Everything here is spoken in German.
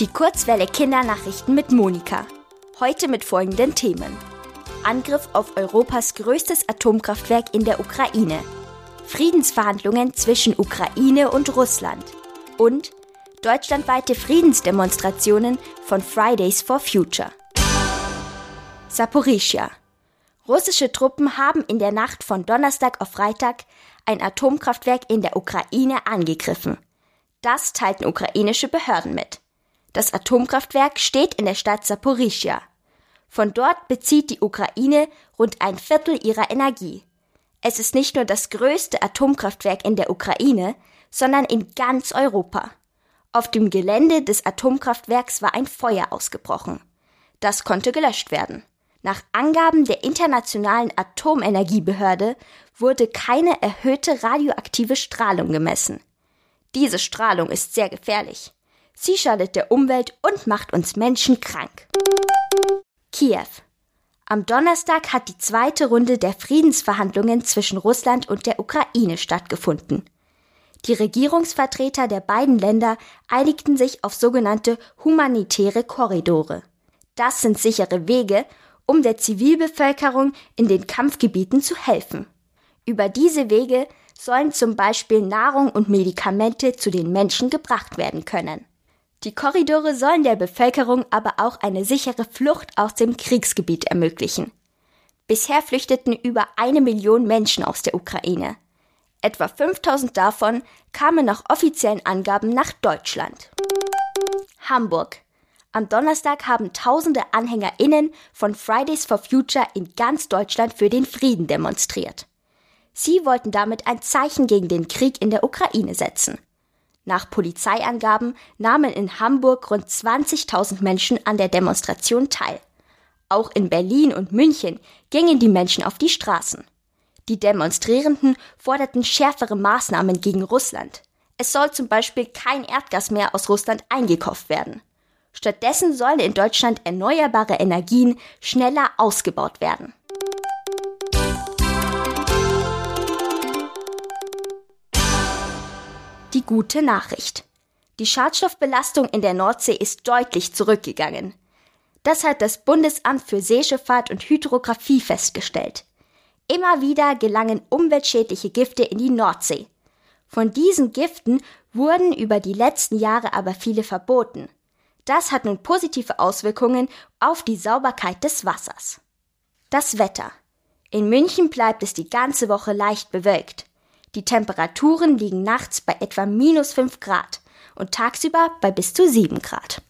Die Kurzwelle Kindernachrichten mit Monika. Heute mit folgenden Themen. Angriff auf Europas größtes Atomkraftwerk in der Ukraine. Friedensverhandlungen zwischen Ukraine und Russland. Und deutschlandweite Friedensdemonstrationen von Fridays for Future. Saporischia. Russische Truppen haben in der Nacht von Donnerstag auf Freitag ein Atomkraftwerk in der Ukraine angegriffen. Das teilten ukrainische Behörden mit. Das Atomkraftwerk steht in der Stadt Saporischia. Von dort bezieht die Ukraine rund ein Viertel ihrer Energie. Es ist nicht nur das größte Atomkraftwerk in der Ukraine, sondern in ganz Europa. Auf dem Gelände des Atomkraftwerks war ein Feuer ausgebrochen. Das konnte gelöscht werden. Nach Angaben der Internationalen Atomenergiebehörde wurde keine erhöhte radioaktive Strahlung gemessen. Diese Strahlung ist sehr gefährlich. Sie schadet der Umwelt und macht uns Menschen krank. Kiew. Am Donnerstag hat die zweite Runde der Friedensverhandlungen zwischen Russland und der Ukraine stattgefunden. Die Regierungsvertreter der beiden Länder einigten sich auf sogenannte humanitäre Korridore. Das sind sichere Wege, um der Zivilbevölkerung in den Kampfgebieten zu helfen. Über diese Wege sollen zum Beispiel Nahrung und Medikamente zu den Menschen gebracht werden können. Die Korridore sollen der Bevölkerung aber auch eine sichere Flucht aus dem Kriegsgebiet ermöglichen. Bisher flüchteten über eine Million Menschen aus der Ukraine. Etwa 5000 davon kamen nach offiziellen Angaben nach Deutschland. Hamburg. Am Donnerstag haben tausende AnhängerInnen von Fridays for Future in ganz Deutschland für den Frieden demonstriert. Sie wollten damit ein Zeichen gegen den Krieg in der Ukraine setzen. Nach Polizeiangaben nahmen in Hamburg rund 20.000 Menschen an der Demonstration teil. Auch in Berlin und München gingen die Menschen auf die Straßen. Die Demonstrierenden forderten schärfere Maßnahmen gegen Russland. Es soll zum Beispiel kein Erdgas mehr aus Russland eingekauft werden. Stattdessen sollen in Deutschland erneuerbare Energien schneller ausgebaut werden. Die gute Nachricht. Die Schadstoffbelastung in der Nordsee ist deutlich zurückgegangen. Das hat das Bundesamt für Seeschifffahrt und Hydrographie festgestellt. Immer wieder gelangen umweltschädliche Gifte in die Nordsee. Von diesen Giften wurden über die letzten Jahre aber viele verboten. Das hat nun positive Auswirkungen auf die Sauberkeit des Wassers. Das Wetter. In München bleibt es die ganze Woche leicht bewölkt. Die Temperaturen liegen nachts bei etwa minus 5 Grad und tagsüber bei bis zu 7 Grad.